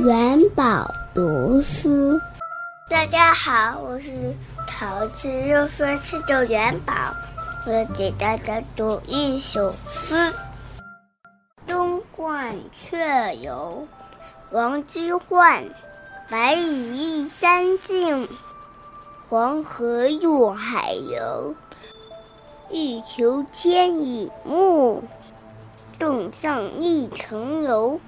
元宝读书大家好我是桃子又说吃着元宝我给大家读一首诗。东鹳雀游王之涣白日依山尽黄河入海流欲穷千里目更上一层楼。